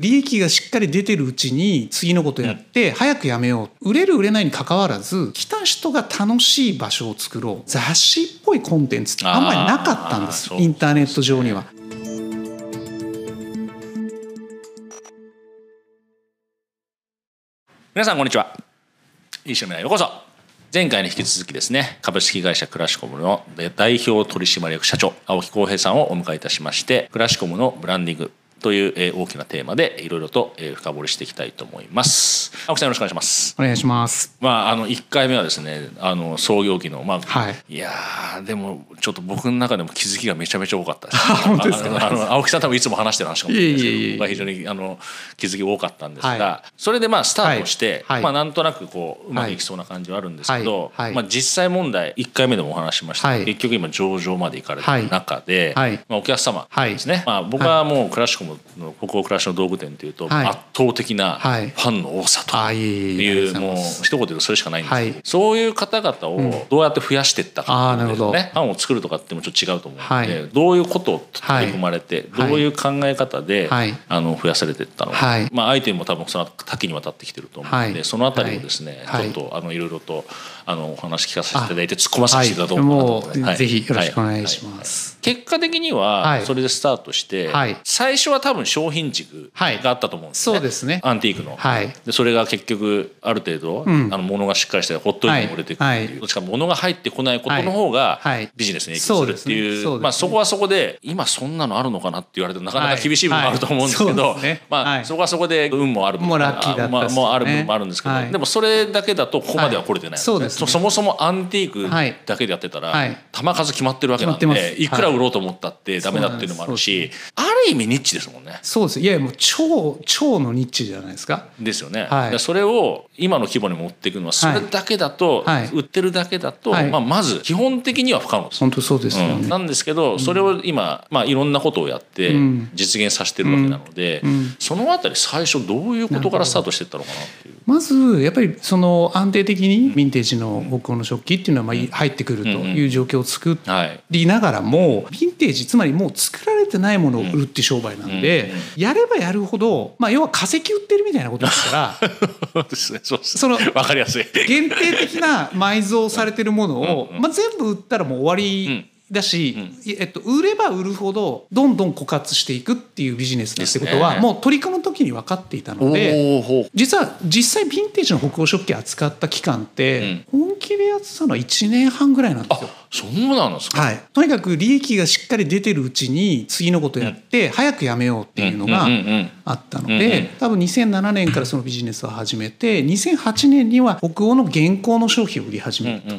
利益がしっかり出てるうちに次のことやって早くやめよう売れる売れないに関わらず来た人が楽しい場所を作ろう雑誌っぽいコンテンツってあんまりなかったんですインターネット上には。皆さんこんにちは。いい趣味へようこそ。前回に引き続きですね株式会社クラシコムの代表取締役社長青木浩平さんをお迎えいたしましてクラシコムのブランディングという、え大きなテーマでいろいろと、え深掘りしていきたいと思います。青木さんよろしくお願いします。お願いします。まああの1回目はですねあの創業期のまあ、はい、いやでもちょっと僕の中でも気づきがめちゃめちゃ多かったです。本当ですか？あの青木さん多分いつも話してる話かもしれないですけど、非常にあの気づき多かったんですが、はい、それでまあスタートして、はい、まあなんとなくこううまくいきそうな感じはあるんですけど、まあ実際問題1回目でもお話しました、結局今上場まで行かれてる中で、まあお客様ですね。まあ僕はもうクラシコムの北欧暮らしの道具店というと、圧倒的なファンの多さという、もう一言で言うとそれしかないんですけど、そういう方々をどうやって増やしていったかっていうね、ファンを作るとかってもちょっと違うと思うので、どういうことを取り組まれて、どういう考え方で、あの増やされていったのか、まあ相手も多分その多岐にわたってきてると思うので、そのあたりをですね、ちょっとあのいろいろとあのお話聞かせていただいて突っ込ませていただこうかなと思います。ぜひよろしくお願いします。結果的にはそれでスタートして、最初は多分商品軸があったと思うんですね。そうですね。アンティークの。でそれが結局ある程度、あの物がしっかりしてほっといても売れていくっていう。どっちか物が入ってこないことの方がビジネスに影響するっていう、まあそこはそこで今そんなのあるのかなって言われてなかなか厳しい部分もあると思うんですけど、まあそこはそこで運もある部分もある部分もあるんですけど、でもそれだけだとここまでは来れてない。そうです。そもそもアンティークだけでやってたら、はい、球数決まってるわけなんでい。くら売ろうと思ったってダメだっていうのもあるし、ある意味ニッチですもんね。そうです。いやもう超超のニッチじゃないですか。ですよね。はい、それを今の規模に持っていくのはそれだけだと、はい、売ってるだけだと、はい、まあ、まず基本的には不可能です。本当そうですよね、うん、なんですけどそれを今、まあ、いろんなことをやって実現させてるわけなので、うん。うん、そのあたり最初どういうことからスタートしていったのかなっていう。まずやっぱりその安定的にヴィンテージの北欧の食器っていうのはまあ入ってくるという状況を作りながらもヴィンテージつまりもう作られてないものを売るって商売なんでやればやるほどまあ要は化石売ってるみたいなことですから その分かりやすい。限定的な埋蔵されてるものをまあ全部売ったらもう終わりだし、うん、えっと、売れば売るほどどんどん枯渇していくっていうビジネスだってことは、もう取り組む時に分かっていたので実は実際ヴィンテージの北欧食器扱った期間って、本気でやってたのは1年半ぐらいなんですよ。そうなんですか、はい、とにかく利益がしっかり出てるうちに次のことやって早くやめようっていうのがあったので多分2007年からそのビジネスを始めて2008年には北欧の現行の商品を売り始めると。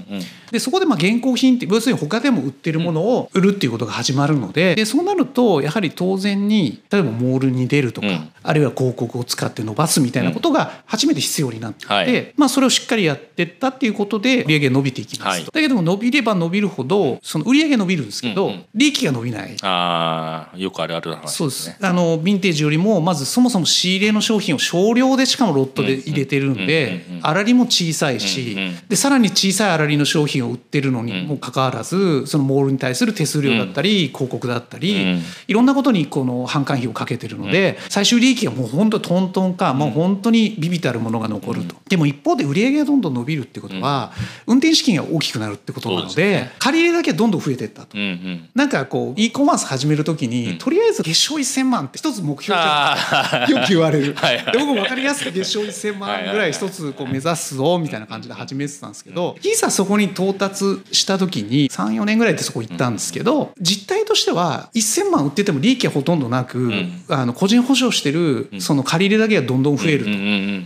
でそこでまあ現行品って要するに他でも売ってるものを売るっていうことが始まるのででそうなるとやはり当然に例えばモールに出るとか、あるいは広告を使って伸ばすみたいなことが初めて必要になって、はい、まあ、それをしっかりやってったっていうことで売り上げ伸びていきます、はい、だけども伸びれば伸びるほどその売り上げ伸びるんですけど、うんうん、利益が伸びない。あよくあるある話、ね、そうです。あのヴィンテージよりもまずそもそも仕入れの商品を少量でしかもロットで入れてるんで粗利も小さいし、でさらに小さい粗利の商品を売ってるのにもかかわらずそのモールに対する手数料だったり、広告だったり、いろんなことにこの販管費をかけてるので、最終利益がもう本当トントンか、もう本当にビビたるものが残ると、でも一方で売り上げがどんどん伸びるってことは、運転資金が大きくなるってことなので借り入れだけどんどん増えていったと、なんかこう e コマース始める時に、とりあえず月賞1,000万って一つ目標じゃ よく言われる。で僕も分かりやすく月賞1,000万ぐらい一つこう目指すぞみたいな感じで始めてたんですけどいざそこに到達した時に34年ぐらいでそこ行ったんですけど実態としては1,000万売ってても利益はほとんどなく、あの個人保証してるその借り入れだけがどんどん増えると、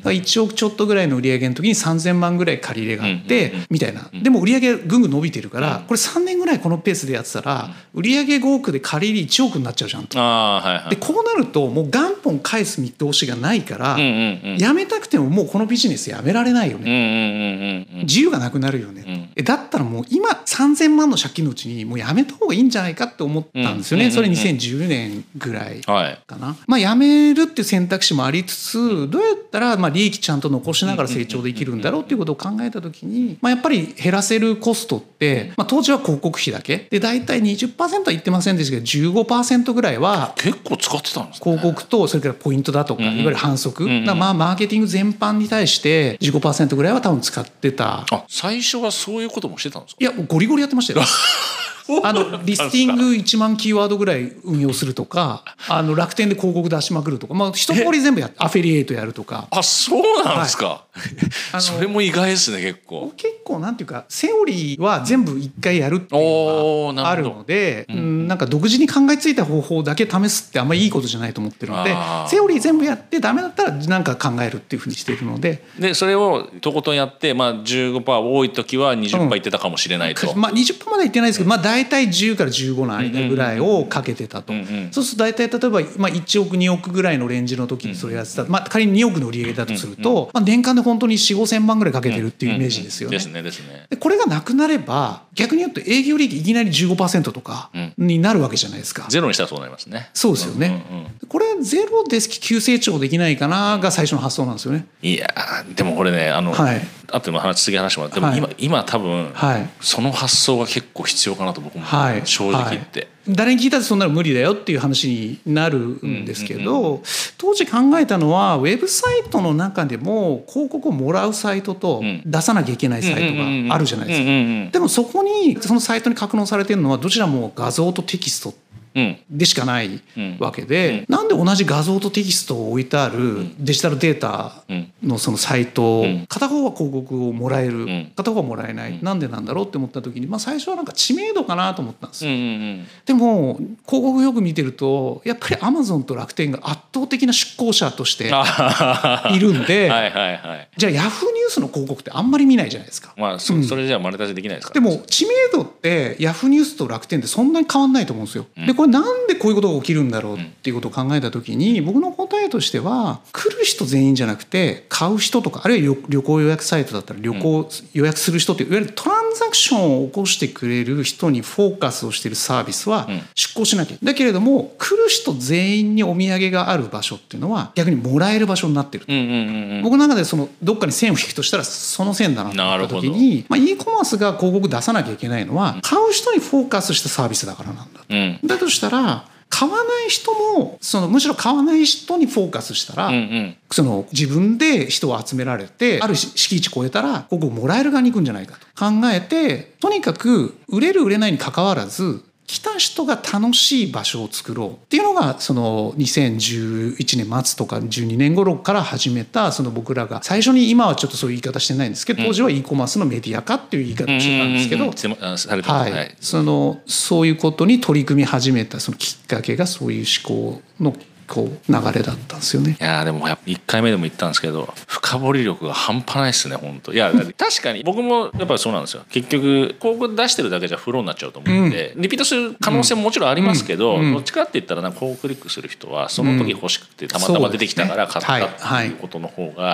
1億ちょっとぐらいの売り上げの時に3,000万ぐらい借り入れがあって、みたいな。でも売り上げぐんぐん伸びてるから、これ3年ぐらいこのペースでやってたら、売り上げ5億で借り入れ1億になっちゃうじゃんと。でこうなるともう元本返す見通しがないから、やめたくてももうこのビジネスやめられないよね、自由がなくなるよね、だったらもう今3,000万の借金のうちにもうやめた方がいいんじゃないかって思ったんですよね、それ2010年ぐらいかな。はい、まあ、やめるっていう選択肢もありつつどうやったらまあ利益ちゃんと残しながら成長できるんだろうっていうことを考えた時に、まあ、やっぱり減らせるコストって、まあ、当時は広告費だけ。で大体20%は言ってませんでしたけど15%ぐらいは結構使ってたんです、ね、広告とそれからポイントだとか、いわゆる反則、まあマーケティング全般に対して15%ぐらいは多分使ってた。あ最初はそういうこともしてたんですか？いやゴリゴリやってましたよ あのリスティング1万キーワードぐらい運用するとかあの楽天で広告出しまくるとか、まあ、一通り全部やアフィリエイトやるとか。あそうなんですか、はい、それも意外ですね結構。結構なんていうかセオリーは全部一回やるっていうのがあるので、うん、なんか独自に考えついた方法だけ試すってあんまりいいことじゃないと思ってるのでセオリー全部やってダメだったら何か考えるっていうふうにしているので。でそれをとことんやって、まあ15、15%多い時は20%いってたかもしれないと、うん、まあ、20%までいってないですけど、まあ、大体10から15の間ぐらいをかけてたと、そうすると大体例えば、まあ、1億2億ぐらいのレンジの時にそれやってた、まあ、仮に2億の売り上げだとすると、まあ、年間で本当に4 5千万ぐらいかけてるっていうイメージですよね。ですねですね。これがなくなれば逆に言うと営業利益いきなり15%とかになるわけじゃないですか。ゼロにしたらそうなりますね。そうですよね。これゼロで急成長できないかなが最初の発想なんですよね。いやでもこれねあの、はい、あとの話次話もらっても、はい、今今多分、はい、その発想が結構必要かなと僕も、はい、正直言って。誰に聞いたってそんなの無理だよっていう話になるんですけど、当時考えたのはウェブサイトの中でも広告をもらうサイトと出さなきゃいけないサイトがあるじゃないですか。でもそこにそのサイトに格納されてるのはどちらも画像とテキストでしかないわけで、なんで同じ画像とテキストを置いてあるデジタルデータのそのサイト、片方は広告をもらえる、片方はもらえない、なんでなんだろうって思った時に、まあ、最初はなんか知名度かなと思ったんですよ。でも広告よく見てるとやっぱりアマゾンと楽天が圧倒的な出向者としているんでじゃあヤフーニュースの広告ってあんまり見ないじゃないですか。まあそ,、それじゃマネタイズできないですかでも知名度ってヤフーニュースと楽天ってそんなに変わんないと思うんですよ。でこれなんでこういうことが起きるんだろうっていうことを考えた時に僕の答えとしては来る人全員じゃなくて買う人とかあるいは旅行予約サイトだったら旅行予約する人っていわゆるトランザクションを起こしてくれる人にフォーカスをしているサービスは出向しなきゃ。だけれども来る人全員にお土産がある場所っていうのは逆にもらえる場所になってる、僕の中でそのどっかに線を引くとしたらその線だなと思った時に、まあ、e コマースが広告出さなきゃいけないのは買う人にフォーカスしたサービスだからなんだ、うん、だとしたら買わない人もそのむしろ買わない人にフォーカスしたら、うんうん、その自分で人を集められてある敷地超えたらここもらえる側に行くんじゃないかと考えてとにかく売れる売れないにかかわらず来た人が楽しい場所を作ろうっていうのがその2011年末とか12年頃から始めたその僕らが最初に今はちょっとそういう言い方してないんですけど当時は e コマースのメディア化っていう言い方してたんですけどはい。そのそういうことに取り組み始めたそのきっかけがそういう思考のこう流れだったんですよね。いやでもやっぱ1回目でも言ったんですけど深掘り力が半端ないですね本当。いや確かに僕もやっぱりそうなんですよ。結局広告出してるだけじゃフローになっちゃうと思うんで、うん、リピートする可能性ももちろんありますけど、うん、どっちかって言ったらなんかこうクリックする人はその時欲しくてたまたま出てきたから買ったっていうことの方が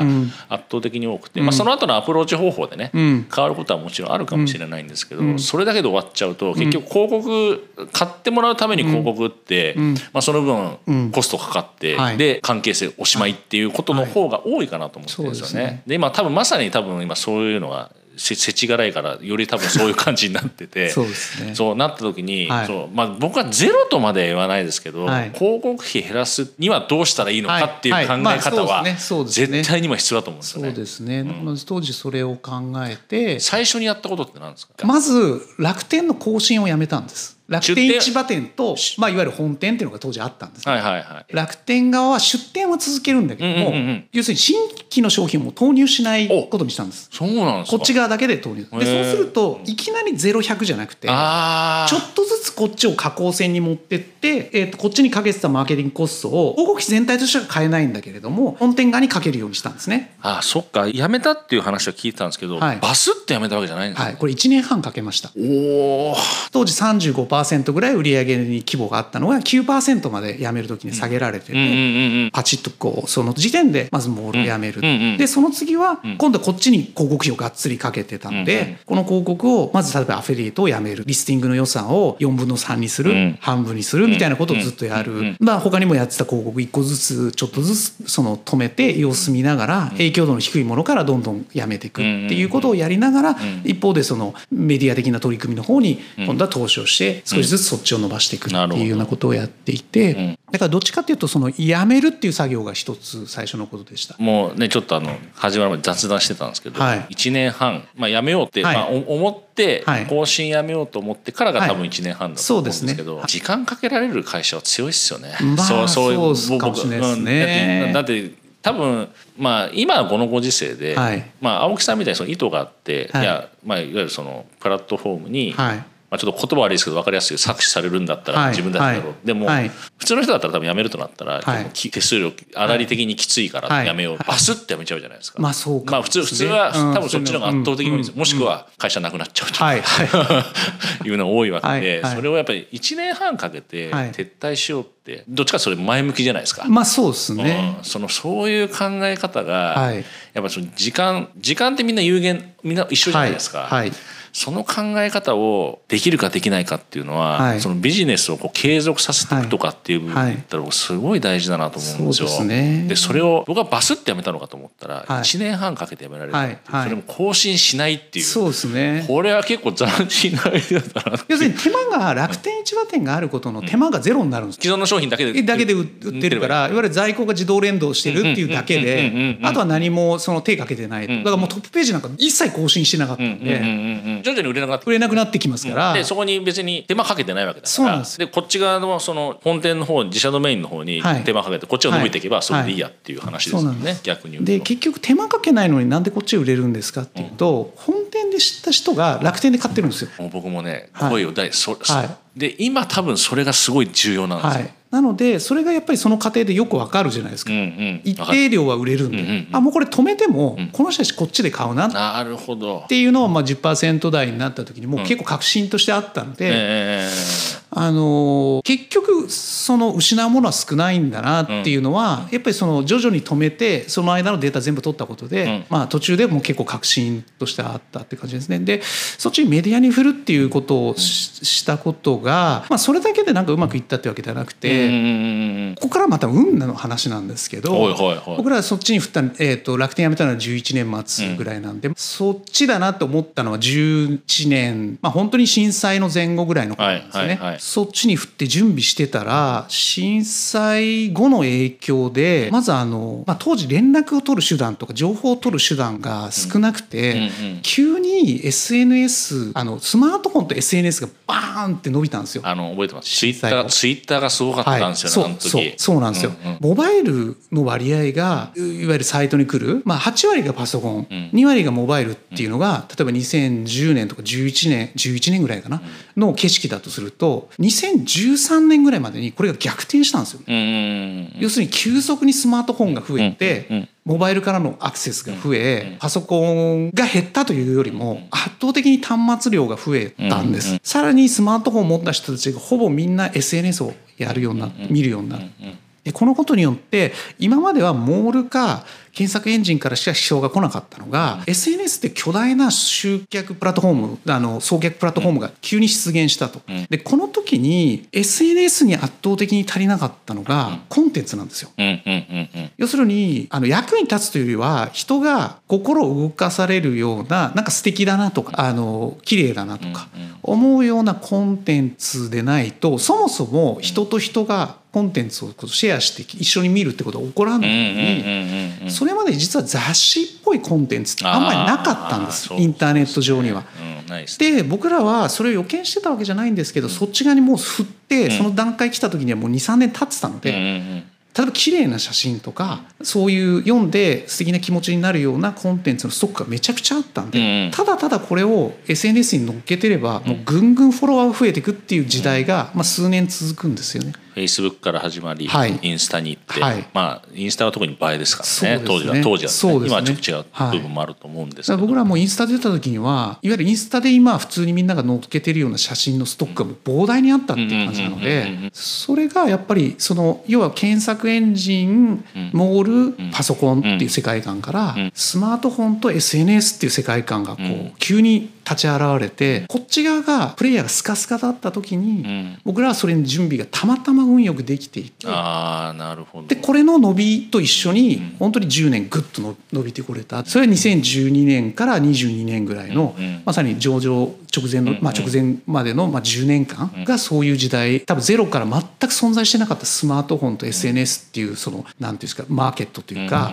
圧倒的に多くて、まあ、その後のアプローチ方法でね、変わることはもちろんあるかもしれないんですけど、それだけで終わっちゃうと結局広告買ってもらうために広告って、まあ、その分コストかかって、はい、で関係性おしまいっていうことの方が多いかなと思ってるんですよね。で、ね、今多分まさに多分今そういうのがせちがらいからより多分そういう感じになってて そうね。そうなった時に、はい、そうまあ、僕はゼロとまで言わないですけど、はい、広告費減らすにはどうしたらいいのかっていう考え方は絶対にも必要だと思うんですよね。そうですね、うん、当時それを考えて最初にやったことって何ですか？まず楽天の更新をやめたんです。楽天市場店と、まあ、いわゆる本店っていうのが当時あったんです、ね、はいはいはい、楽天側は出店は続けるんだけども、うんうんうん、要するに新規の商品も投入しないことにしたんです。そうなんですこっち側だけで投入。でそうするといきなり0100じゃなくてちょっとずつこっちを下降線に持ってって、えー、とこっちにかけてたマーケティングコストを広告費全体としては変えないんだけれども本店側にかけるようにしたんですね。ああそっか。やめたっていう話は聞いてたんですけど、はい、バスってやめたわけじゃないんですか、はい、これ1年半かけました。お当時35% 5%ぐらい売り上げに規模があったのが9%までやめる時に下げられてて、パチッとこうその時点でまずモールをやめる、でその次は今度はこっちに広告費をがっつりかけてたんで、この広告をまず例えばアフィリエイトをやめる。リスティングの予算を4分の3にする、半分にするみたいなことをずっとやる、まあ他にもやってた広告1個ずつちょっとずつその止めて様子見ながら影響度の低いものからどんどんやめていくっていうことをやりながら一方でそのメディア的な取り組みの方に今度は投資をして少しずつそっちを伸ばしていくっていうようなことをやっていてだからどっちかっていうとそのやめるっていう作業が一つ最初のことでした。もうねちょっとあの始まるまで雑談してたんですけど、はい、1年半、まあ、やめようって、はい、まあ、思って更新やめようと思ってからが多分1年半だと思うんですけど、はい。ね、時間かけられる会社は強いっすよね。まあ、そうそうそうかもしれないですね。だって多分まあ今このご時世で、はい、まあ青木さんみたいにその意図があって、い、やまあいわゆるそのプラットフォームに、はいまあ、ちょっと言葉悪いですけど分かりやすい搾取されるんだったら自分たちだろう、はい、でも、はい、普通の人だったら多分辞めるとなったら、はい、手数料粗利的にきついから辞めよう、バスって辞めちゃうじゃないですか、まあそうか、まあ、普通普通は多分そっちの方が圧倒的に多いです、うん、もしくは会社なくなっちゃうとか、い、うのが多いわけで、それをやっぱり1年半かけて撤退しようってどっちかそれ前向きじゃないですか。まあそうですね、うん、そのそういう考え方が、やっぱその時間時間ってみんな有限みんな一緒じゃないですか。はいその考え方をできるかできないかっていうのは、はい、そのビジネスをこう継続させていくとかっていう部分だったらすごい大事だなと思うんですよ。はいでね、でそれを僕はバスってやめたのかと思ったら1年半かけてやめられる、はい、それも更新しないっていう。そうですね。これは結構斬新なアイデアだな要するに手間が楽天市場店があることの手間がゼロになるんです、うん、既存の商品だけでだけで売ってるからいわゆる在庫が自動連動してるっていうだけであとは何もその手かけてないだからもうトップページなんか一切更新してなかったんで徐々に売れなくなって売れなくなってきますから、でそこに別に手間かけてないわけだから。でこっち側のその本店の方自社ドメインの方に手間かけてこっちが伸びていけばそれでいいやっていう話ですよね、はい、逆にで結局手間かけないのになんでこっち売れるんですかっていうと、うん、本店で知った人が楽天で買ってるんですよ。僕もね声を大、はい、そ、はい、で今多分それがすごい重要なんですよ、はいなのでそれがやっぱりその過程でよくわかるじゃないですか、うんうん、一定量は売れるんで、うんうん、あもうこれ止めても、この人たちこっちで買うな。なるほど。っていうのをまあ10%台になった時にもう結構確信としてあったので、あの結局その失うものは少ないんだなっていうのは、やっぱりその徐々に止めてその間のデータ全部取ったことで、まあ、途中でも結構確信としてあったって感じですね。でそっちにメディアに振るっていうことをしたことが、まあ、それだけでなんかうまくいったってわけではなくて、ここからまた運の話なんですけど、僕らそっちに振った、えー、と楽天辞めたのは11年末ぐらいなんで、そっちだなと思ったのは11年、まあ、本当に震災の前後ぐらいのことなんですよね。そっちに振って準備してたら震災後の影響でまずあの、まあ、当時連絡を取る手段とか情報を取る手段が少なくて、急に SNS あのスマートフォンと SNS がバーンって伸びたんですよ。あの覚えてます。ツイッターツイッターがすごかったはい、そうそうそうなんですよ、うんうん、モバイルの割合がいわゆるサイトに来る、まあ、8割がパソコン、うん、2割がモバイルっていうのが、例えば2010年とか11年11年ぐらいかな、の景色だとすると2013年ぐらいまでにこれが逆転したんですよ、要するに急速にスマートフォンが増えて、モバイルからのアクセスが増え、パソコンが減ったというよりも圧倒的に端末量が増えたんです、さらにスマートフォンを持った人たちがほぼみんな SNS をやるようにな見るようになこのことによって今まではモールか検索エンジンからしか支障が来なかったのが、うん、SNS って巨大な集客プラットフォームあの送客プラットフォームが急に出現したと、うん、でこの時に SNS に圧倒的に足りなかったのがコンテンツなんですよ、要するにあの役に立つというよりは人が心を動かされるようななんか素敵だなとかあの綺麗だなとか思うようなコンテンツでないとそもそも人と人がコンテンツをシェアして一緒に見るってことは起こらないのにそれまで実は雑誌っぽいコンテンツってあんまりなかったんですインターネット上には。で僕らはそれを予見してたわけじゃないんですけど、そっち側にもう振って、その段階来た時にはもう23年経ってたので。例えば綺麗な写真とかそういう読んで素敵な気持ちになるようなコンテンツのストックがめちゃくちゃあったんで、ただただこれを SNS に乗っけてればもうぐんぐんフォロワーが増えていくっていう時代がまあ数年続くんですよね。フェイスブックから始まり、はい、インスタに行って、はい、まあインスタは特に映えですからね、ね、当時は当時は、ね、そうですね、今はちょっと違う部分もあると思うんですけど、はい、僕らもインスタ出た時にはいわゆるインスタで今普通にみんなが載っけてるような写真のストックが膨大にあったっていう感じなのでそれがやっぱりその要は検索エンジンモールパソコンっていう世界観からスマートフォンと SNS っていう世界観がこう急に立ち現れてこっち側がプレイヤーがスカスカだった時に、僕らはそれに準備がたまたま運よくできていてあなるほど。でこれの伸びと一緒に本当に10年ぐっと伸びてこれた。それは2012年から22年ぐらいの、まさに上場直前の、まあ、直前までの、まあ、10年間がそういう時代多分ゼロから全く存在してなかったスマートフォンと SNS っていうその何て言うんですかマーケットというか、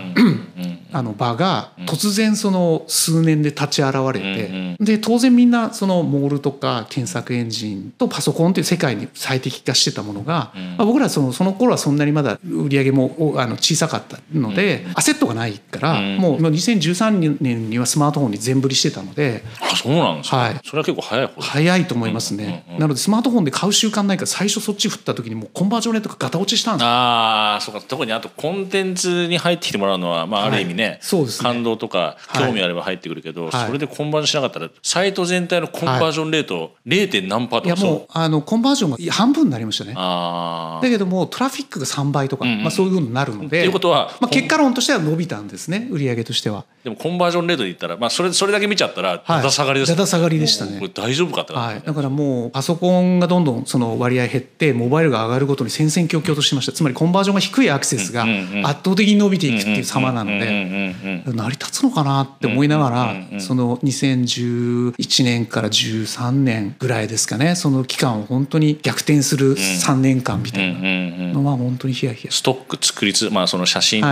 あの場が突然その数年で立ち現れて、で当然みんなそのモールとか検索エンジンとパソコンという世界に最適化してたものが、まあ、僕らそのその頃はそんなにまだ売り上げもあの小さかったので、アセットがないから、もう2013年にはスマートフォンに全振りしてたのであそうなんですか、はい、それは結構早い方早いと思いますね、なのでスマートフォンで買う習慣ないから最初そっち振った時にもうコンバージョンレートがガタ落ちしたんですああそうか。特にあとコンテンツに入ってきてもらうのは、まあ、ある意味ね、はい、そうですね。感動とか興味あれば入ってくるけど、はい、それでコンバージョンしなかったらサイト全体のコンバージョンレート 0. 点何パーとか。い。やもうあのコンバージョンが半分になりましたね。だけどもトラフィックが3倍とか、うんうん、まあ、そういうふうになるのでということは、まあ、結果論としては伸びたんですね売上としては。でもコンバージョンレートで言ったら、まあ、それそれだけ見ちゃったらだだ下がりです、だだ下がりでしたね大丈夫かって、はい、だからもうパソコンがどんどんその割合減ってモバイルが上がるごとに戦々恐々としました。つまりコンバージョンが低いアクセスが圧倒的に伸びていくっていう様なので成り立つのかなって思いながらその2011年から13年ぐらいですかねその期間を本当に逆転する3年間みたいなのは本当にヒヤヒヤ。ストック作りつまあその写真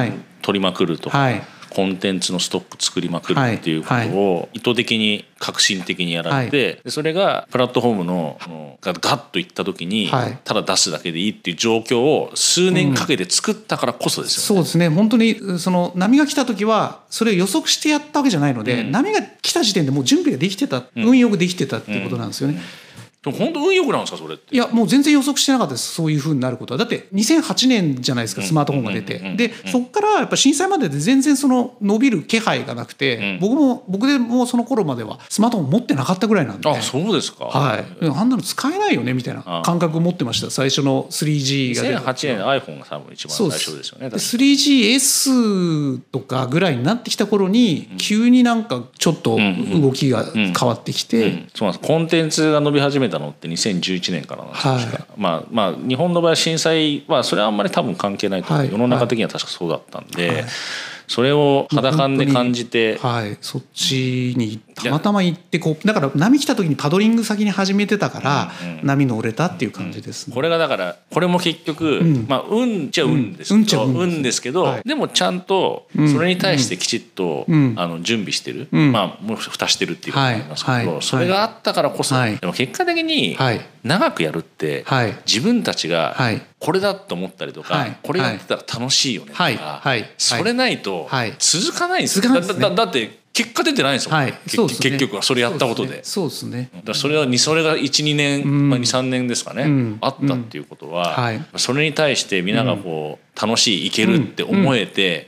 撮りまくるとか、はいコンテンツのストック作りまくるっていうことを意図的に革新的にやられて、それがプラットフォームのがガッといった時にただ出すだけでいいっていう状況を数年かけて作ったからこそですよね。そうですね。本当にその波が来た時はそれを予測してやったわけじゃないので、波が来た時点でもう準備ができてた、運用ができてたっていうことなんですよね。でも本当運よくなんですかそれって。いやもう全然予測してなかったです。そういうふうになることは。だって2008年じゃないですかスマートフォンが出て。でそこからやっぱ震災までで全然その伸びる気配がなくて、僕も僕でもその頃まではスマートフォン持ってなかったぐらいなんで。あそうですか。はい。あんなの使えないよねみたいな感覚を持ってました。最初の 3G が出2008年の。iPhone が多分一番最初ですよね。3GS とかぐらいになってきた頃に急になんかちょっと動きが変わってきて、そうなんです。コンテンツが伸び始めたのって2010 2011年からなんですはい、まあまあ日本の場合震災はそれはあんまり多分関係ないと思う、はい、世の中的には確かそうだったんで、はい、それを肌感で感じて、はい、そっちにたまたま行ってこうだから波来た時にパドリング先に始めてたから、波乗れたっていう感じです、ね、これがだからこれも結局、うん、まあ運っちゃ運ですけど、うん、運ですけど、はい、でもちゃんとそれに対してきちっと、うん、あの準備してる、まあもう蓋してるっていうことになりますけど、はい、それがあったからこそ、でも結果的に長くやるって、自分たちがこれだと思ったりとか、これやってたら楽しいよねとか、それないと続かないんですよ、だだだって結果出てないんですよ、はい、そうですね、結局はそれやったことで。そうですね。だそれはそれが12年、うん、まあ、23年ですかね、うん、あったっていうことは、うん。はい、それに対して皆がこう楽しいいけるって思えて、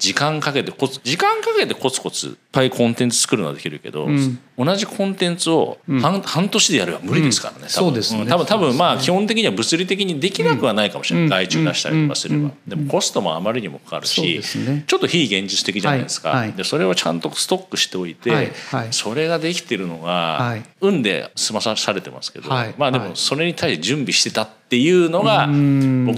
時間かけてコツ時間かけてコツコツいっぱいコンテンツ作るのはできるけど、うん、同じコンテンツを半うん、半年でやれば無理ですからね、うん、そうですね。多分多分まあ基本的には物理的にできなくはないかもしれない、外注出したりとかすれば、でもコストもあまりにもかかるし、ね、ちょっと非現実的じゃないですか、はい。はい、でそれをちゃんとストックしておいて、はい。それができてるのが、運で済まされてますけど、まあでもそれに対して準備してたっていうのが僕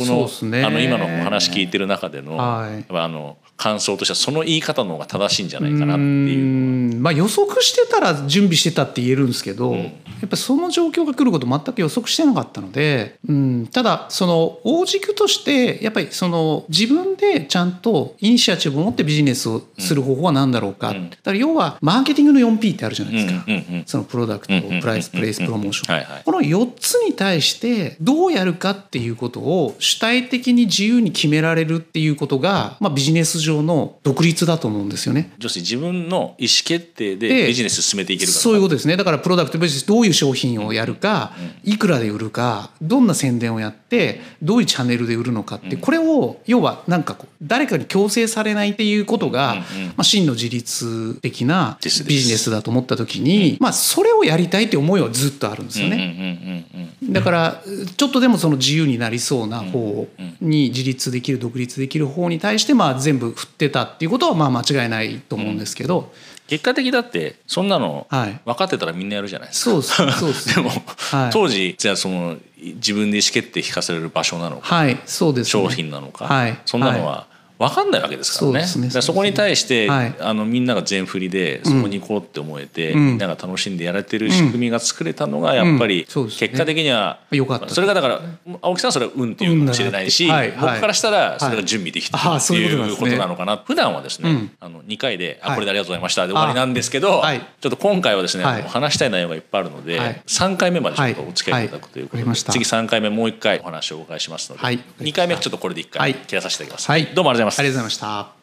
の,、あの今のお話聞いてる中での,、あの感想としてはその言い方の方が正しいんじゃないかなっていうまあ予測してたら準備してたって言えるんですけど、うん、やっぱその状況が来ること全く予測してなかったので、うん、ただその大軸としてやっぱりその自分でちゃんとイニシアチブを持ってビジネスをする方法は何だろうか、うん、だから要はマーケティングの 4P ってあるじゃないですか、そのプロダクトプライスプレイスプロモーション。この4つに対してどうやるかっていうことを主体的に自由に決められるっていうことが、まあ、ビジネス上の独立だと思うんですよね。女子自分の意思決定でビジネス進めていけるかそういうことですね。だからプロダクトベースどういう商品をやるか、いくらで売るかどんな宣伝をやってどういうチャンネルで売るのかって、これを要はなんかこう誰かに強制されないっていうことが、まあ、真の自立的なビジネスだと思った時に、まあ、それをやりたいって思いはずっとあるんですよね。だからちょっとでもその自由になりそうな方に自立できる独立できる方に対してまあ全部振ってたっていうことはまあ間違いないと思うんですけど。結果的だってそんなの分かってたらみんなやるじゃないですか。はい、そうそうです、ね、でも、はい、当時じゃあその自分で意思決定引かせる場所なのか、はいそうです、ね、商品なのか、はい、そんなのは分かんないわけですからね。そね。そこに対して、はい、あのみんなが全振りでそこに行こうって思えて、うん、みんなが楽しんでやられてる仕組みが作れたのがやっぱり、結果的には、よかった。それがだから青木さんはそれは運っていうかもしれないし、はい、僕からしたらそれが準備できてるっていうことなのかな、普段はですね、あの2回で「あこれでありがとうございました」で終わりなんですけど、ちょっと今回はですね、話したい内容がいっぱいあるので、はい、3回目までちょっとお付き合いいただくということで、次3回目もう1回お話をお伺いしますので、はい、2回目はちょっとこれで1回切らさせていただきます、どうもありがとうございます。ありがとうございました